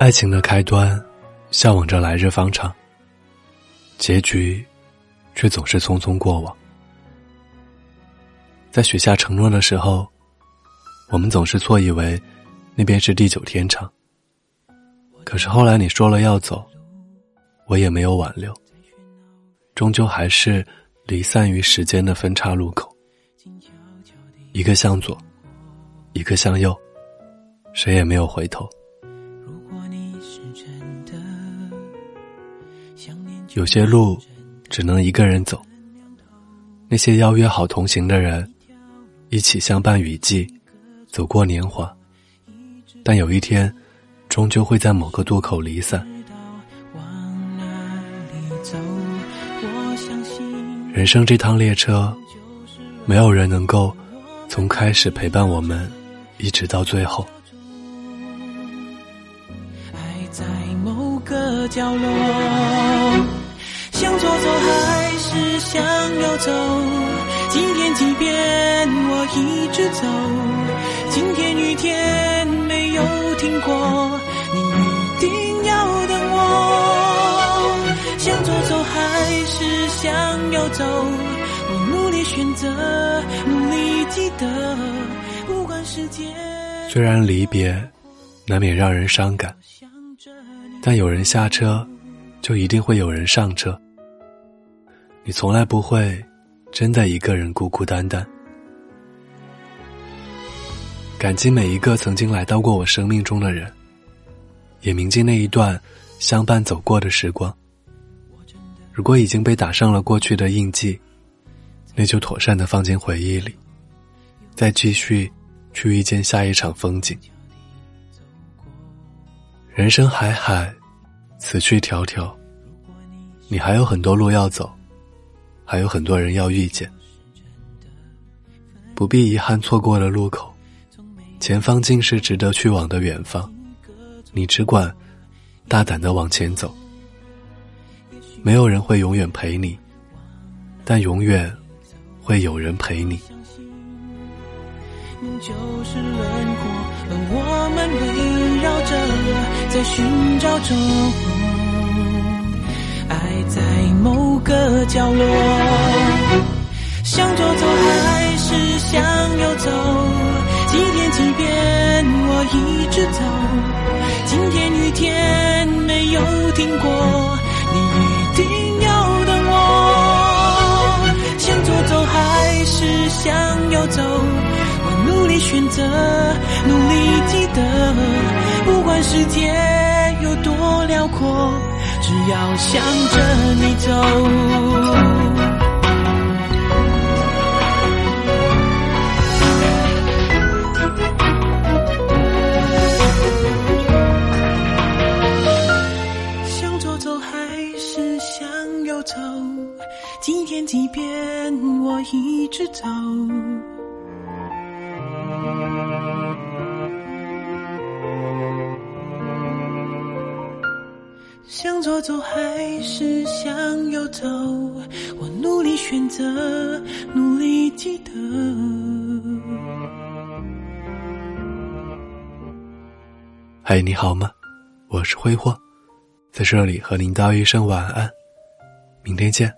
爱情的开端，向往着来日方长，结局，却总是匆匆过往。在许下承诺的时候，我们总是错以为那边是地久天长。可是后来你说了要走，我也没有挽留，终究还是离散于时间的分岔路口，一个向左，一个向右，谁也没有回头。有些路只能一个人走，那些邀约好同行的人，一起相伴雨季，走过年华，但有一天，终究会在某个渡口离散。人生这趟列车，没有人能够从开始陪伴我们，一直到最后。爱在某个角落。向左走还是向右走？今天即便我一直走，今天雨天没有停过，你一定要等我。向左走还是向右走？我努力选择，努力记得，不管时间。虽然离别难免让人伤感，但有人下车，就一定会有人上车。你从来不会真的一个人孤孤单单。感激每一个曾经来到过我生命中的人，也铭记那一段相伴走过的时光。如果已经被打上了过去的印记，那就妥善的放进回忆里，再继续去遇见下一场风景。人生海海，此去迢迢，你还有很多路要走。还有很多人要遇见，不必遗憾错过了路口，前方尽是值得去往的远方，你只管大胆的往前走。没有人会永远陪你，但永远会有人陪你。就是轮廓，而我们围绕着，在寻找中，爱在某。个角落，向左走还是向右走？今天即便我一直走，今天雨天没有停过，你一定要等我。向左走还是向右走？我努力选择，努力记得，不管世界有多辽阔。只要向着你走，向左走还是向右走？今天即便我一直走。向左走还是向右走？我努力选择，努力记得。嗨，你好吗？我是挥霍，在这里和您道一声晚安，明天见。